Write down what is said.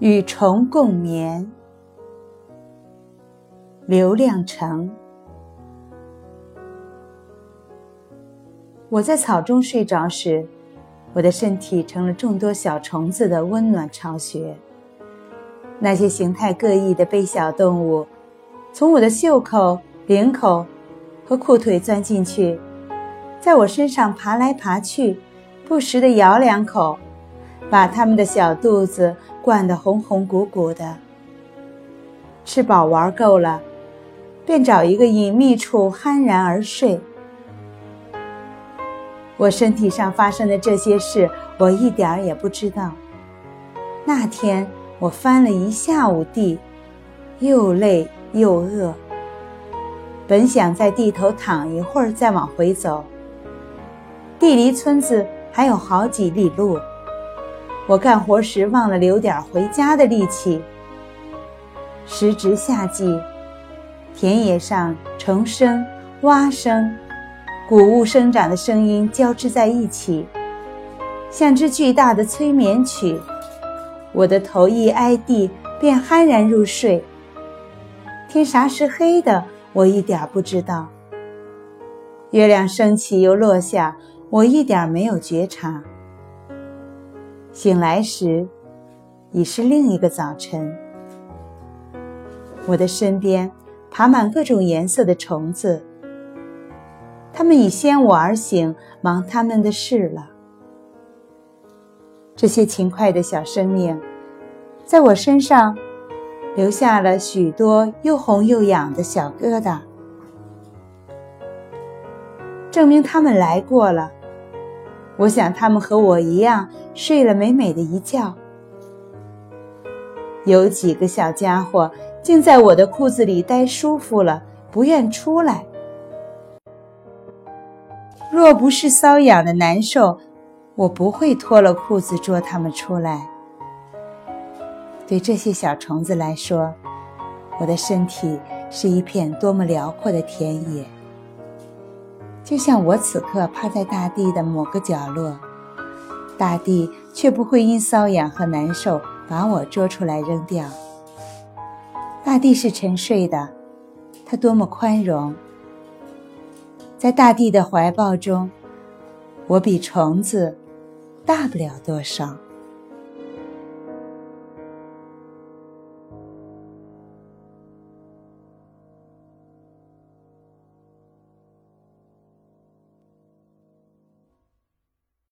与虫共眠，刘亮程。我在草中睡着时，我的身体成了众多小虫子的温暖巢穴。那些形态各异的微小动物，从我的袖口、领口和裤腿钻进去，在我身上爬来爬去，不时地咬两口。把他们的小肚子灌得红红鼓鼓的。吃饱玩够了，便找一个隐秘处酣然而睡。我身体上发生的这些事，我一点儿也不知道。那天我翻了一下午地，又累又饿。本想在地头躺一会儿再往回走，地离村子还有好几里路。我干活时忘了留点回家的力气。时值夏季，田野上虫声、蛙声、谷物生长的声音交织在一起，像支巨大的催眠曲。我的头一挨地，便酣然入睡。天啥时黑的，我一点不知道。月亮升起又落下，我一点没有觉察。醒来时，已是另一个早晨。我的身边爬满各种颜色的虫子，它们已先我而醒，忙他们的事了。这些勤快的小生命，在我身上留下了许多又红又痒的小疙瘩，证明他们来过了。我想他们和我一样睡了美美的一觉。有几个小家伙竟在我的裤子里待舒服了，不愿出来。若不是瘙痒的难受，我不会脱了裤子捉他们出来。对这些小虫子来说，我的身体是一片多么辽阔的田野。就像我此刻趴在大地的某个角落，大地却不会因瘙痒和难受把我捉出来扔掉。大地是沉睡的，它多么宽容！在大地的怀抱中，我比虫子大不了多少。